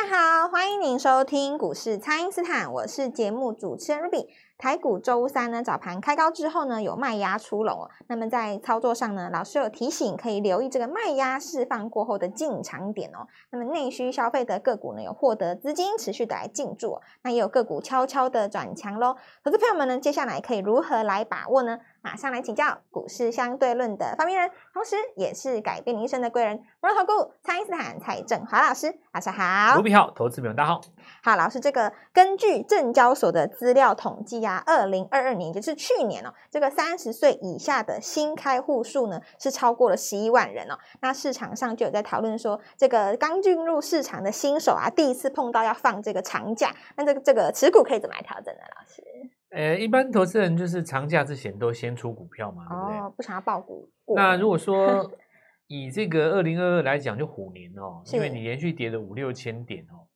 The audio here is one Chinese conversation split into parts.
大家好，欢迎您收听股市蔡因斯坦，我是节目主持人 Ruby。台股周三呢，早盘开高之后呢，有卖压出笼哦。那么在操作上呢，老师有提醒，可以留意这个卖压释放过后的进场点哦。那么内需消费的个股呢，有获得资金持续的来进驻，那也有个股悄悄的转强喽。投资朋友们呢，接下来可以如何来把握呢？马上来请教股市相对论的发明人，同时也是改变你一生的贵人——摩尔投顾蔡因斯坦蔡振华老师，晚上好。卢比好，投资朋友大家好。好，老师，这个根据证交所的资料统计啊，二零二二年就是去年哦，这个三十岁以下的新开户数呢是超过了十一万人哦。那市场上就有在讨论说，这个刚进入市场的新手啊，第一次碰到要放这个长假，那这个这个持股可以怎么来调整呢？老师？呃，一般投资人就是长假之前都先出股票嘛，对不对？哦，不想要爆股。那如果说 以这个二零二二来讲，就虎年哦，因为你连续跌了五六千点哦。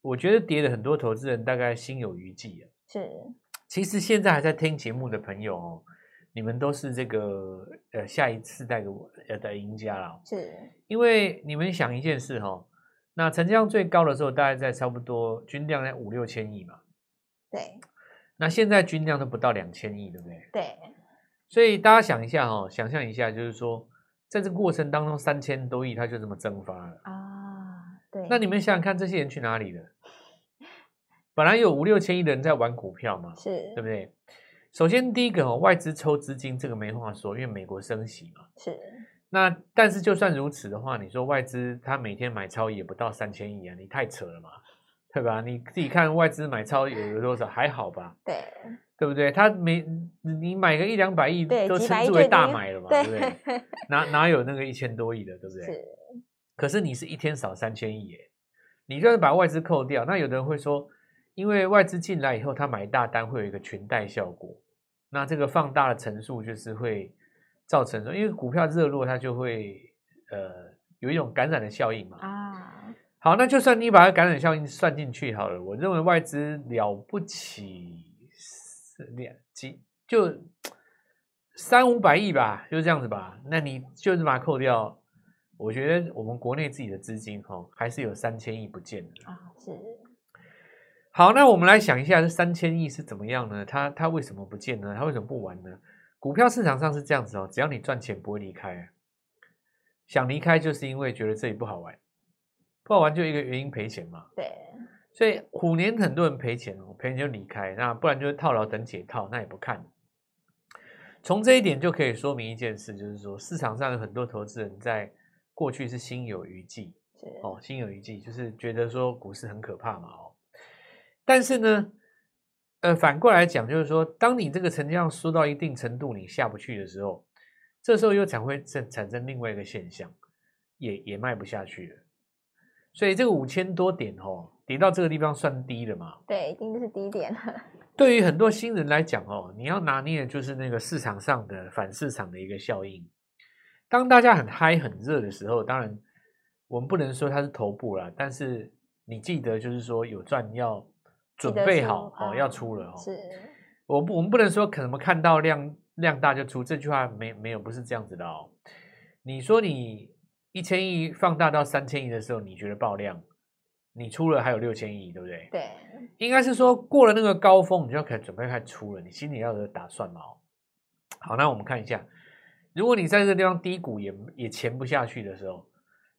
我觉得跌了很多，投资人大概心有余悸啊。是，其实现在还在听节目的朋友哦，你们都是这个呃下一次带给我呃的赢家了。是，因为你们想一件事哈、哦，那成交量最高的时候大概在差不多均量在五六千亿嘛。对。那现在均量都不到两千亿，对不对？对。所以大家想一下哦，想象一下，就是说在这个过程当中，三千多亿它就这么蒸发了啊。对，那你们想想看，这些人去哪里了？本来有五六千亿的人在玩股票嘛，是对不对？首先第一个哦，外资抽资金，这个没话说，因为美国升息嘛。是。那但是就算如此的话，你说外资他每天买超也不到三千亿啊，你太扯了嘛，对吧？你自己看外资买超有有多少，还好吧？对，对不对？他每你买个一两百亿都称之为大买了嘛，对，对不对？哪哪有那个一千多亿的，对不对？是。可是你是一天少三千亿耶，你就是把外资扣掉，那有的人会说，因为外资进来以后，他买大单会有一个群带效果，那这个放大的层数就是会造成说，因为股票热络，它就会呃有一种感染的效应嘛。啊，好，那就算你把它感染效应算进去好了，我认为外资了不起是两几就三五百亿吧，就这样子吧，那你就是把它扣掉。我觉得我们国内自己的资金哈，还是有三千亿不见的啊。是。好，那我们来想一下，这三千亿是怎么样呢？它它为什么不见呢？它为什么不玩呢？股票市场上是这样子哦，只要你赚钱不会离开，想离开就是因为觉得这里不好玩，不好玩就一个原因赔钱嘛。对。所以虎年很多人赔钱哦，赔钱就离开，那不然就是套牢等解套，那也不看。从这一点就可以说明一件事，就是说市场上有很多投资人在。过去是心有余悸，哦，心有余悸，就是觉得说股市很可怕嘛，哦。但是呢，呃，反过来讲，就是说，当你这个成交量缩到一定程度，你下不去的时候，这时候又才会产产生另外一个现象，也也卖不下去了。所以这个五千多点哦，跌到这个地方算低了嘛？对，一定是低点。对于很多新人来讲哦，你要拿捏的就是那个市场上的反市场的一个效应。当大家很嗨很热的时候，当然我们不能说它是头部了，但是你记得就是说有赚要准备好哦，啊、要出了哦。是，我不我们不能说可能看到量量大就出，这句话没没有不是这样子的哦。你说你一千亿放大到三千亿的时候，你觉得爆量，你出了还有六千亿，对不对？对，应该是说过了那个高峰，你就要开始准备开始出了，你心里要有打算嘛。好，那我们看一下。如果你在这个地方低谷也也潜不下去的时候，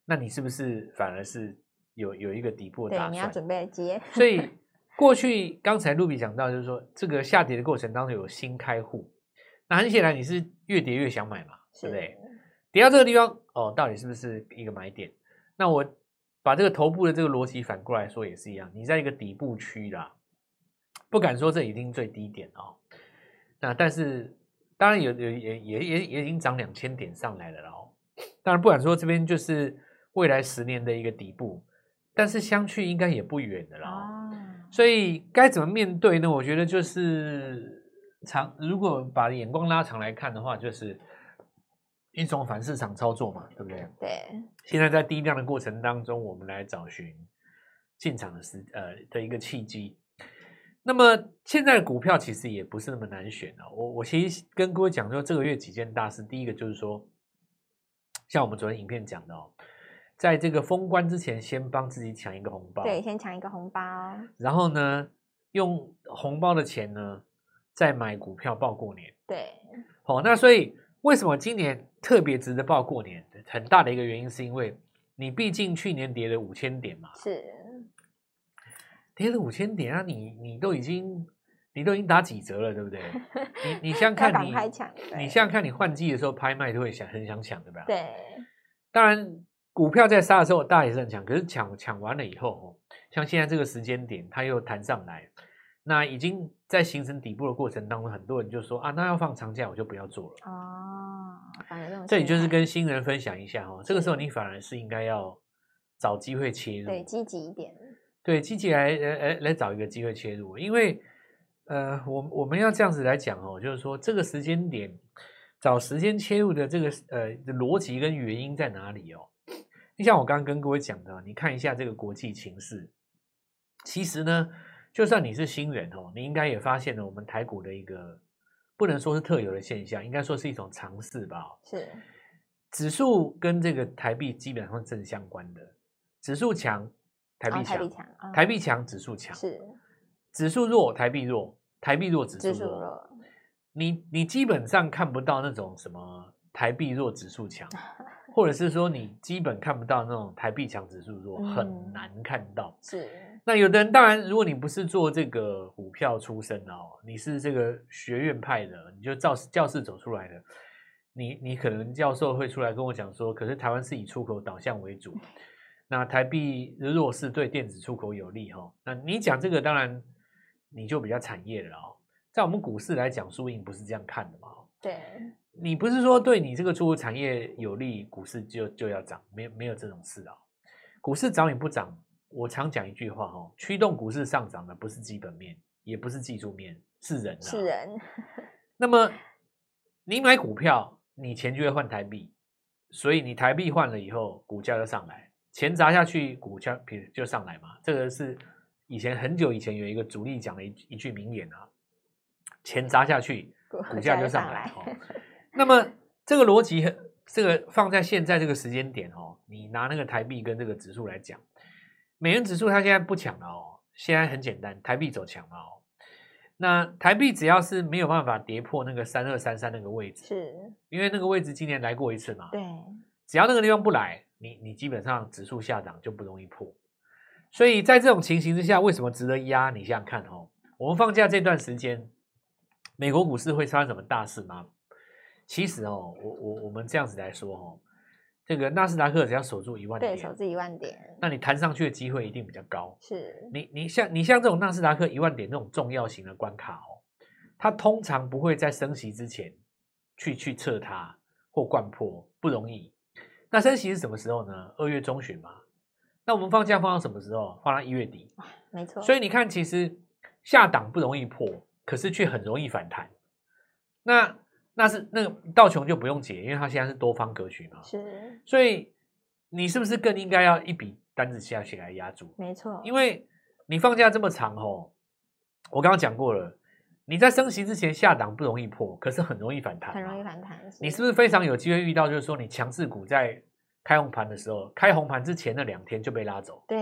那你是不是反而是有有一个底部的打算？对，你要准备接。所以 过去刚才露比讲到，就是说这个下跌的过程当中有新开户，那很显然你是越跌越想买嘛，对不对？跌到这个地方哦，到底是不是一个买点？那我把这个头部的这个逻辑反过来说也是一样，你在一个底部区啦，不敢说这已经最低点哦，那但是。当然有有也也也也已经涨两千点上来了哦。当然不敢说这边就是未来十年的一个底部，但是相去应该也不远的啦。所以该怎么面对呢？我觉得就是长，如果把眼光拉长来看的话，就是一种反市场操作嘛，对不对？对。现在在低量的过程当中，我们来找寻进场的时呃的一个契机。那么现在的股票其实也不是那么难选的。我我其实跟各位讲说，这个月几件大事。第一个就是说，像我们昨天影片讲的哦，在这个封关之前，先帮自己抢一个红包。对，先抢一个红包。然后呢，用红包的钱呢，再买股票报过年。对。好、哦，那所以为什么今年特别值得报过年？很大的一个原因是因为你毕竟去年跌了五千点嘛。是。跌了五千点啊！你你都已经你都已经打几折了，对不对？你你想 看你你想看你换季的时候拍卖都会想很想抢，对吧？对。当然。股票在杀的时候，大家也是很强，可是抢抢完了以后，哦，像现在这个时间点，它又弹上来，那已经在形成底部的过程当中，很多人就说啊，那要放长假，我就不要做了。哦，反正这里就是跟新人分享一下哦，这个时候你反而是应该要找机会切入，对，积极一点，对，积极来来来来找一个机会切入，因为呃，我我们要这样子来讲哦，就是说这个时间点找时间切入的这个呃逻辑跟原因在哪里哦？就像我刚刚跟各位讲的，你看一下这个国际情势。其实呢，就算你是新人哦，你应该也发现了我们台股的一个不能说是特有的现象，应该说是一种常识吧。是，指数跟这个台币基本上是正相关的，指数强，台币强，哦，台币强，指数强。是，指数弱，台币弱，台币弱，指数弱。弱你你基本上看不到那种什么台币弱，指数强。或者是说你基本看不到那种台币强指数弱，很难看到。是。那有的人当然，如果你不是做这个股票出身哦，你是这个学院派的，你就教教室走出来的，你你可能教授会出来跟我讲说，可是台湾是以出口导向为主，那台币弱势对电子出口有利哈。那你讲这个当然你就比较产业了哦，在我们股市来讲，输赢不是这样看的嘛。对。你不是说对你这个出口产业有利，股市就就要涨？没有没有这种事啊！股市涨与不涨，我常讲一句话哦，驱动股市上涨的不是基本面，也不是技术面，是人啊。是人。那么你买股票，你钱就会换台币，所以你台币换了以后，股价就上来，钱砸下去，股价就上来嘛。这个是以前很久以前有一个主力讲的一一句名言啊，钱砸下去，股价就上来。那么这个逻辑，这个放在现在这个时间点哦，你拿那个台币跟这个指数来讲，美元指数它现在不强了哦，现在很简单，台币走强了哦。那台币只要是没有办法跌破那个三二三三那个位置，是因为那个位置今年来过一次嘛？对，只要那个地方不来，你你基本上指数下档就不容易破。所以在这种情形之下，为什么值得压？你想想看哦，我们放假这段时间，美国股市会发生什么大事吗？其实哦，我我我们这样子来说哦，这个纳斯达克只要守住一万点，对，守住一万点，那你弹上去的机会一定比较高。是，你你像你像这种纳斯达克一万点这种重要型的关卡哦，它通常不会在升息之前去去测它或掼破，不容易。那升息是什么时候呢？二月中旬嘛。那我们放假放到什么时候？放到一月底。没错。所以你看，其实下档不容易破，可是却很容易反弹。那那是那个道琼就不用解，因为它现在是多方格局嘛。是，所以你是不是更应该要一笔单子下去来压住？没错，因为你放假这么长哦，我刚刚讲过了，你在升息之前下档不容易破，可是很容易反弹，很容易反弹。你是不是非常有机会遇到？就是说，你强势股在开红盘的时候，开红盘之前那两天就被拉走。对，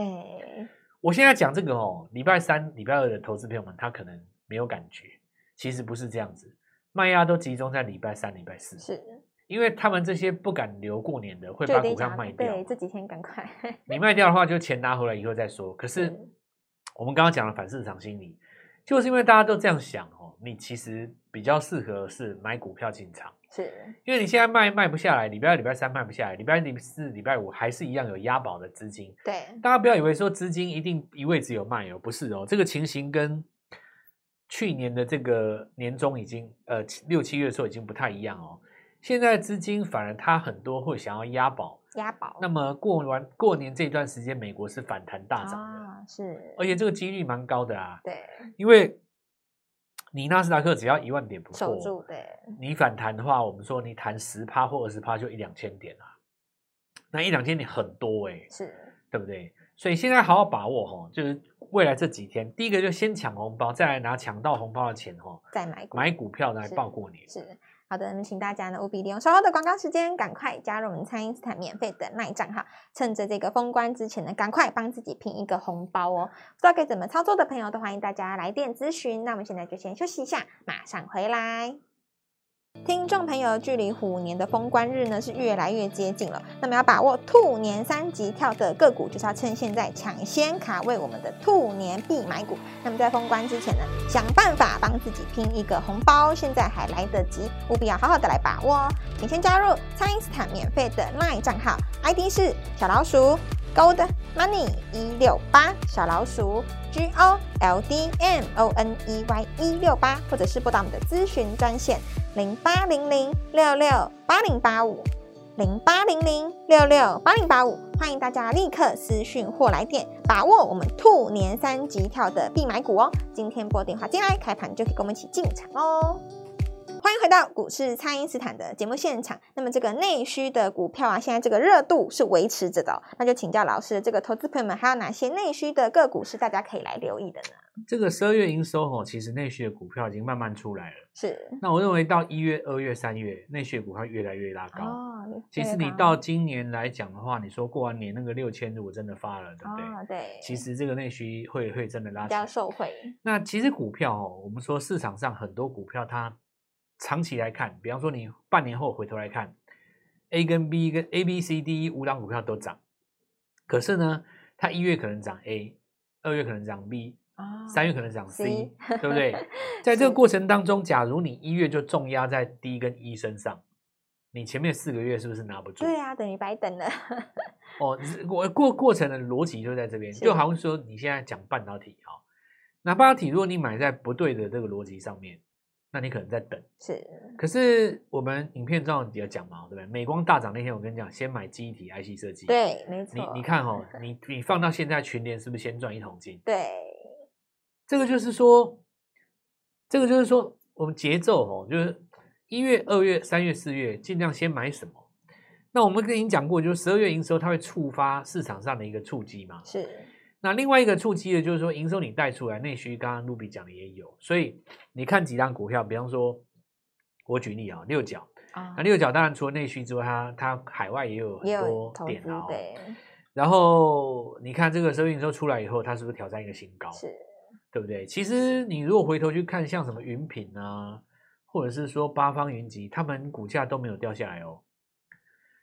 我现在讲这个哦，礼拜三、礼拜二的投资朋友们，他可能没有感觉，其实不是这样子。卖压都集中在礼拜三、礼拜四，是因为他们这些不敢留过年的，会把股票卖掉。对，这几天赶快。你卖掉的话，就钱拿回来以后再说。可是我们刚刚讲了反市场心理，就是因为大家都这样想哦，你其实比较适合是买股票进场，是因为你现在卖卖不下来，礼拜二、礼拜三卖不下来，礼拜一、礼拜四、礼拜五还是一样有押宝的资金。对，大家不要以为说资金一定一味只有卖哦，不是哦，这个情形跟。去年的这个年终已经，呃，六七月的时候已经不太一样哦。现在资金反而它很多会想要押宝，押宝。那么过完过年这段时间，美国是反弹大涨的，啊，是，而且这个几率蛮高的啊。对，因为你纳斯达克只要一万点不守住，对，你反弹的话，我们说你弹十趴或二十趴就一两千点啊，那一两千点很多哎，欸，是，对不对？所以现在好好把握哈，就是未来这几天，第一个就先抢红包，再来拿抢到红包的钱哦，再买股买股票来报过年。是，是好的，那么请大家呢务必利用稍后的广告时间，赶快加入我们蔡因斯坦免费的 LINE 账号，趁着这个封关之前呢，赶快帮自己拼一个红包哦。不知道该怎么操作的朋友，都欢迎大家来电咨询。那我们现在就先休息一下，马上回来。听众朋友，距离虎年的封关日呢是越来越接近了。那么要把握兔年三级跳的个股，就是要趁现在抢先卡位我们的兔年必买股。那么在封关之前呢，想办法帮自己拼一个红包，现在还来得及，务必要好好的来把握哦。请先加入蔡因斯坦免费的 LINE 账号，ID 是小老鼠 Gold Money 一六八小老鼠 G O L D M O N E Y 一六八，或者是拨打我们的咨询专线零八零零六六八零八五零八零零六六八零八五，欢迎大家立刻私讯或来电，把握我们兔年三级跳的必买股哦！今天拨电话进来，开盘就可以跟我们一起进场哦。欢迎回到股市，蔡因斯坦的节目现场。那么这个内需的股票啊，现在这个热度是维持着的哦。那就请教老师，这个投资朋友们还有哪些内需的个股是大家可以来留意的呢？这个十二月营收哦，其实内需的股票已经慢慢出来了。是。那我认为到一月、二月、三月，内需的股票越来越拉高。哦。其实你到今年来讲的话，你说过完年那个六千如果真的发了，对不对？哦，对。其实这个内需会会真的拉。比较受惠。那其实股票哦，我们说市场上很多股票它。长期来看，比方说你半年后回头来看，A 跟 B 跟 A、B、C、D 五档股票都涨，可是呢，它一月可能涨 A，二月可能涨 B，三月可能涨 C，, 对不对？在这个过程当中，假如你一月就重压在 D 跟 E 身上，你前面四个月是不是拿不住？对啊，等于白等了。哦，我过过程的逻辑就在这边，就好像说你现在讲半导体哈，那半导体如果你买在不对的这个逻辑上面。那你可能在等，是。可是我们影片中也有讲嘛，对不对？美光大涨那天，我跟你讲，先买记忆体 IC 设计，对，没错。你你看哦，你你放到现在群联是不是先赚一桶金？对。这个就是说，这个就是说，我们节奏哦，就是一月、二月、三月、四月，尽量先买什么？那我们跟您讲过，就是十二月营收，它会触发市场上的一个触机嘛？是。那另外一个触机的，就是说营收你带出来，内需刚刚 Ruby 讲的也有，所以你看几档股票，比方说，我举例啊，六角啊，那六角当然除了内需之外，它它海外也有很多点啊，对。然后你看这个收益营收出来以后，它是不是挑战一个新高？是，对不对？其实你如果回头去看，像什么云品啊，或者是说八方云集，他们股价都没有掉下来哦。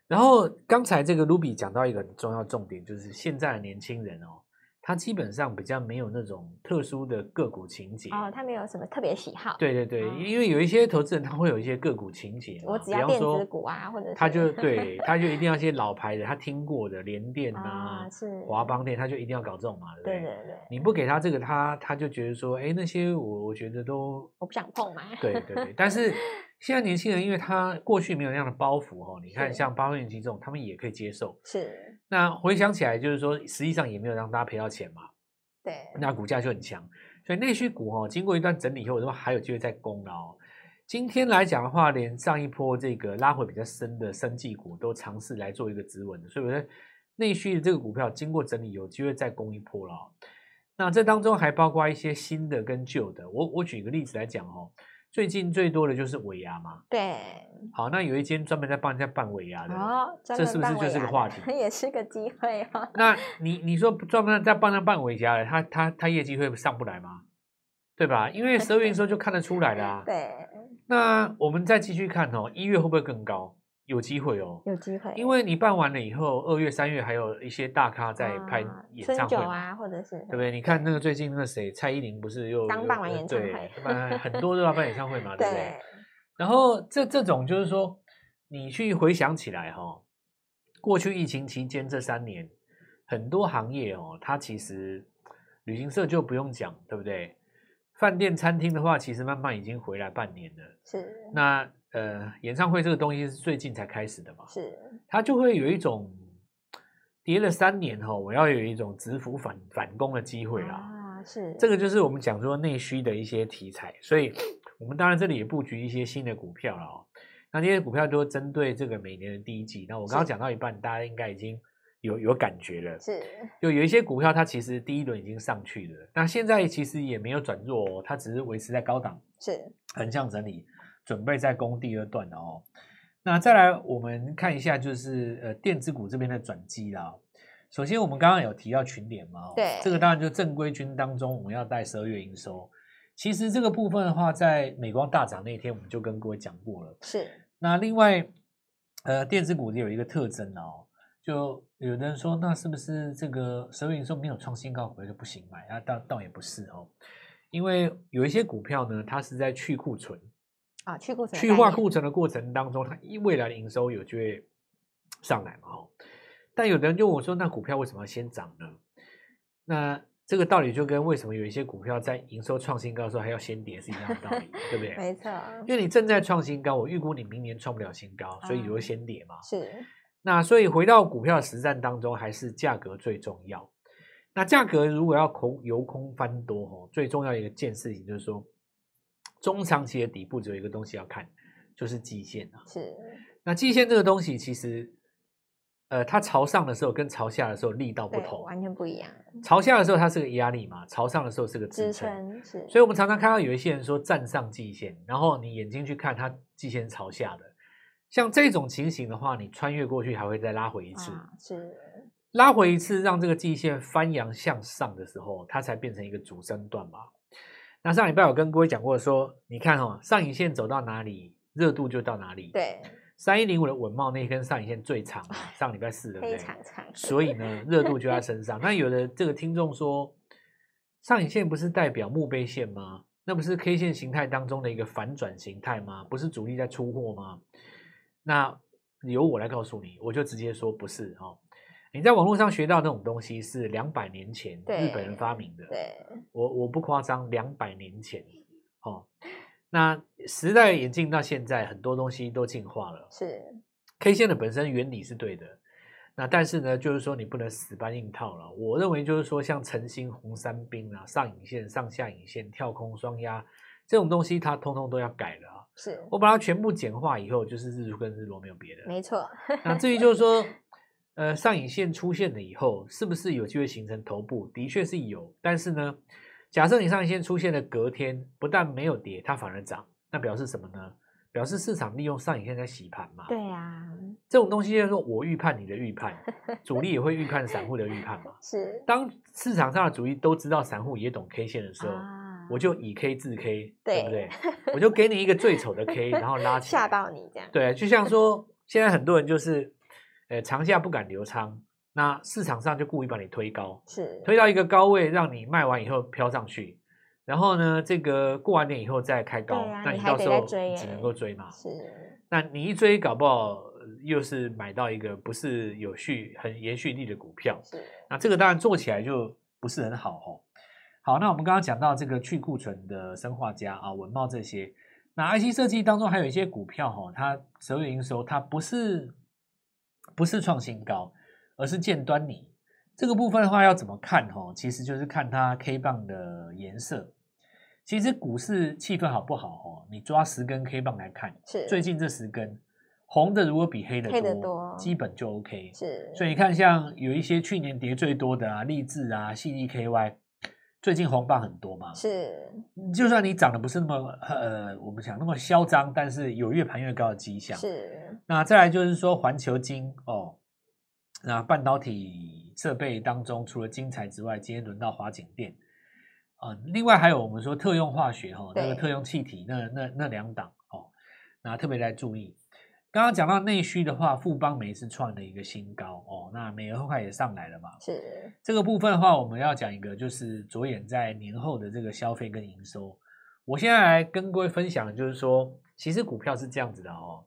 然后刚才这个 Ruby 讲到一个很重要重点，就是现在的年轻人哦。它基本上比较没有那种特殊的个股情节哦，它没有什么特别喜好。对对对，嗯、因为有一些投资人他会有一些个股情节，我只要电子股啊，或者他就对 他就一定要一些老牌的，他听过的联电啊，是华邦电，他就一定要搞这种嘛，对不对？对对对，你不给他这个，他他就觉得说，哎，那些我我觉得都我不想碰嘛。对对对，但是。现在年轻人，因为他过去没有那样的包袱哦，你看像八方云集这种，他们也可以接受。是。那回想起来，就是说，实际上也没有让大家赔到钱嘛。对。那股价就很强，所以内需股哦，经过一段整理以后，都还有机会再攻了哦。今天来讲的话，连上一波这个拉回比较深的生技股都尝试来做一个止稳的，所以我觉得内需的这个股票经过整理，有机会再攻一波了。那这当中还包括一些新的跟旧的，我我举个例子来讲哦。最近最多的就是尾牙嘛，对，好，那有一间专门在帮人家办尾牙的，哦，这是不是就是个话题？也是个机会哦。那你你说专门在帮他办尾牙的，他他他业绩会上不来吗？对吧？因为十二月的时候就看得出来了啊。对。那我们再继续看哦，一月会不会更高？有机会哦，有机会，因为你办完了以后，二月、三月还有一些大咖在拍演唱会啊，或者是对不对？你看那个最近那个谁，蔡依林不是又刚办完演唱会，对，很多都要办演唱会嘛，对不对？然后这这种就是说，你去回想起来哈，过去疫情期间这三年，很多行业哦，它其实旅行社就不用讲，对不对？饭店、餐厅的话，其实慢慢已经回来半年了，是那。呃，演唱会这个东西是最近才开始的嘛？是，它就会有一种跌了三年后，我要有一种止幅反反攻的机会啦。啊，是，这个就是我们讲说内需的一些题材，所以我们当然这里也布局一些新的股票了哦。那这些股票都针对这个每年的第一季。那我刚刚讲到一半，大家应该已经有有感觉了。是，就有一些股票它其实第一轮已经上去了，那现在其实也没有转弱哦，它只是维持在高档，是横向整理，准备再攻第二段的哦。那再来我们看一下，就是呃电子股这边的转机啦。首先我们刚刚有提到群联嘛，对，这个当然就正规军当中我们要带十二月营收。其实这个部分的话，在美光大涨那天，我们就跟各位讲过了。是。那另外，呃，电子股有一个特征哦，就有的人说，那是不是这个十二月营收没有创新高，回来就不行买？啊，倒倒也不是哦，因为有一些股票呢，它是在去库存啊，去库存、去化库存的过程当中，它未来的营收有就会上来嘛？哦，但有的人就问我说，那股票为什么要先涨呢？那这个道理就跟为什么有一些股票在营收创新高的时候还要先跌是一样的道理，对不对？没错，因为你正在创新高，我预估你明年创不了新高，所以你会先跌嘛。是。那所以回到股票实战当中，还是价格最重要。那价格如果要空由空翻多哦，最重要的一个件事情就是说，中长期的底部只有一个东西要看，就是季线啊。是。那季线这个东西其实。呃，它朝上的时候跟朝下的时候力道不同，完全不一样。朝下的时候它是个压力嘛，朝上的时候是个支撑。是，所以我们常常看到有一些人说站上季线，然后你眼睛去看它季线朝下的，像这种情形的话，你穿越过去还会再拉回一次，啊、是拉回一次，让这个季线翻扬向上的时候，它才变成一个主升段嘛。那上礼拜我跟各位讲过说，你看哦，上影线走到哪里，热度就到哪里。对。三一零五的稳懋那一根上影线最长，上礼拜四的，非常长，所以呢，热度就在身上。那有的这个听众说，上影线不是代表墓碑线吗？那不是 K 线形态当中的一个反转形态吗？不是主力在出货吗？那由我来告诉你，我就直接说不是哦。你在网络上学到那种东西是两百年前日本人发明的，对，我我不夸张，两百年前，哦。那时代演进到现在，很多东西都进化了。是 K 线的本身原理是对的，那但是呢，就是说你不能死搬硬套了。我认为就是说，像晨星、红三兵啊、上影线、上下影线、跳空双压这种东西，它通通都要改了啊。是我把它全部简化以后，就是日出跟日落没有别的。没错。那至于就是说，呃，上影线出现了以后，是不是有机会形成头部？的确是有，但是呢。假设你上影线出现的隔天不但没有跌，它反而涨，那表示什么呢？表示市场利用上影线在洗盘嘛。对呀，这种东西就是说我预判你的预判，主力也会预判散户的预判嘛。是。当市场上的主力都知道散户也懂 K 线的时候，我就以 K 制 K，对不对？我就 给你一个最丑的 K，然后拉起来吓到你这样。对，就像说现在很多人就是，呃，长下不敢留仓。那市场上就故意把你推高，是推到一个高位，让你卖完以后飘上去，然后呢，这个过完年以后再开高，啊、那你到时候只能够追嘛。是，那你一追，搞不好又是买到一个不是有续、很延续力的股票。是，那这个当然做起来就不是很好哦。好，那我们刚刚讲到这个去库存的生化家啊、文茂这些，那 IC 设计当中还有一些股票哈，它十二月营收它不是不是创新高。而是见端倪，这个部分的话要怎么看？哈，其实就是看它 K 棒的颜色。其实股市气氛好不好？哦，你抓十根 K 棒来看，是最近这十根红的如果比黑的多，的多，基本就 OK。是，所以你看，像有一些去年跌最多的啊，励志啊、矽力 KY，最近红棒很多嘛。是，就算你涨得不是那么呃，我们讲那么嚣张，但是有越盘越高的迹象。是，那再来就是说环球金哦。那半导体设备当中，除了精材之外，今天轮到华景电啊、呃。另外还有我们说特用化学哈，那个特用气体那那那两档哦，那特别来注意。刚刚讲到内需的话，富邦煤是创了一个新高哦，那美元后也上来了嘛。是这个部分的话，我们要讲一个，就是着眼在年后的这个消费跟营收。我现在来跟各位分享的就是说，其实股票是这样子的哦，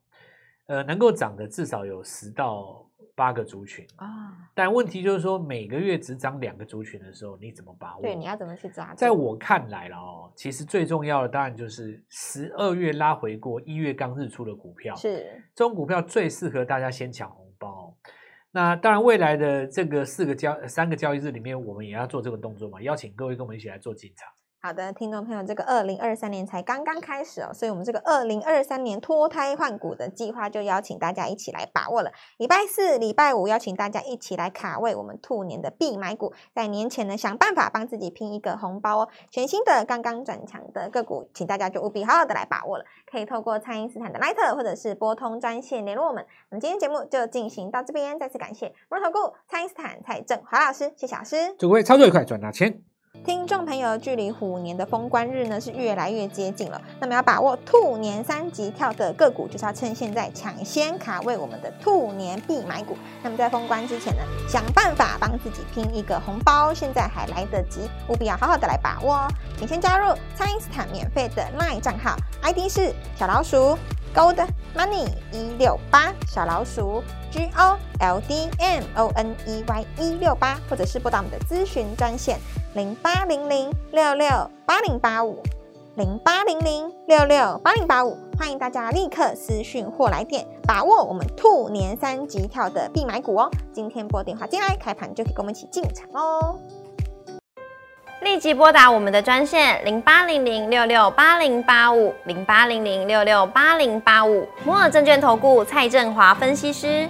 呃，能够涨的至少有十到。八个族群啊，但问题就是说，每个月只涨两个族群的时候，你怎么把握？对，你要怎么去抓？在我看来了哦，其实最重要的当然就是十二月拉回过一月刚日出的股票，是这种股票最适合大家先抢红包。那当然，未来的这个四个交三个交易日里面，我们也要做这个动作嘛，邀请各位跟我们一起来做进场。好的，听众朋友，这个二零二三年才刚刚开始哦，所以我们这个二零二三年脱胎换骨的计划就邀请大家一起来把握了。礼拜四、礼拜五邀请大家一起来卡位我们兔年的必买股，在年前呢想办法帮自己拼一个红包哦。全新的刚刚转强的个股，请大家就务必好好的来把握了。可以透过蔡因斯坦的 Line 或者是拨通专线联络我们。那么今天节目就进行到这边，再次感谢摩尔投顾蔡因斯坦蔡正华老师，谢谢老师，祝各位操作愉快，赚大钱。听众朋友，距离虎年的封关日呢是越来越接近了。那么要把握兔年三级跳的个股，就是要趁现在抢先卡位我们的兔年必买股。那么在封关之前呢，想办法帮自己拼一个红包，现在还来得及，务必要好好的来把握哦。请先加入蔡因斯坦免费的 LINE 账号，ID 是小老鼠。Gold Money 一六八小老鼠 G O L D M O N E Y 一六八，或者是拨打我们的咨询专线零八零零六六八零八五零八零零六六八零八五，欢迎大家立刻私讯或来电，把握我们兔年三级跳的必买股哦！今天拨电话进来，开盘就可以跟我们一起进场哦。立即拨打我们的专线零八零零六六八零八五零八零零六六八零八五摩尔证券投顾蔡振华分析师。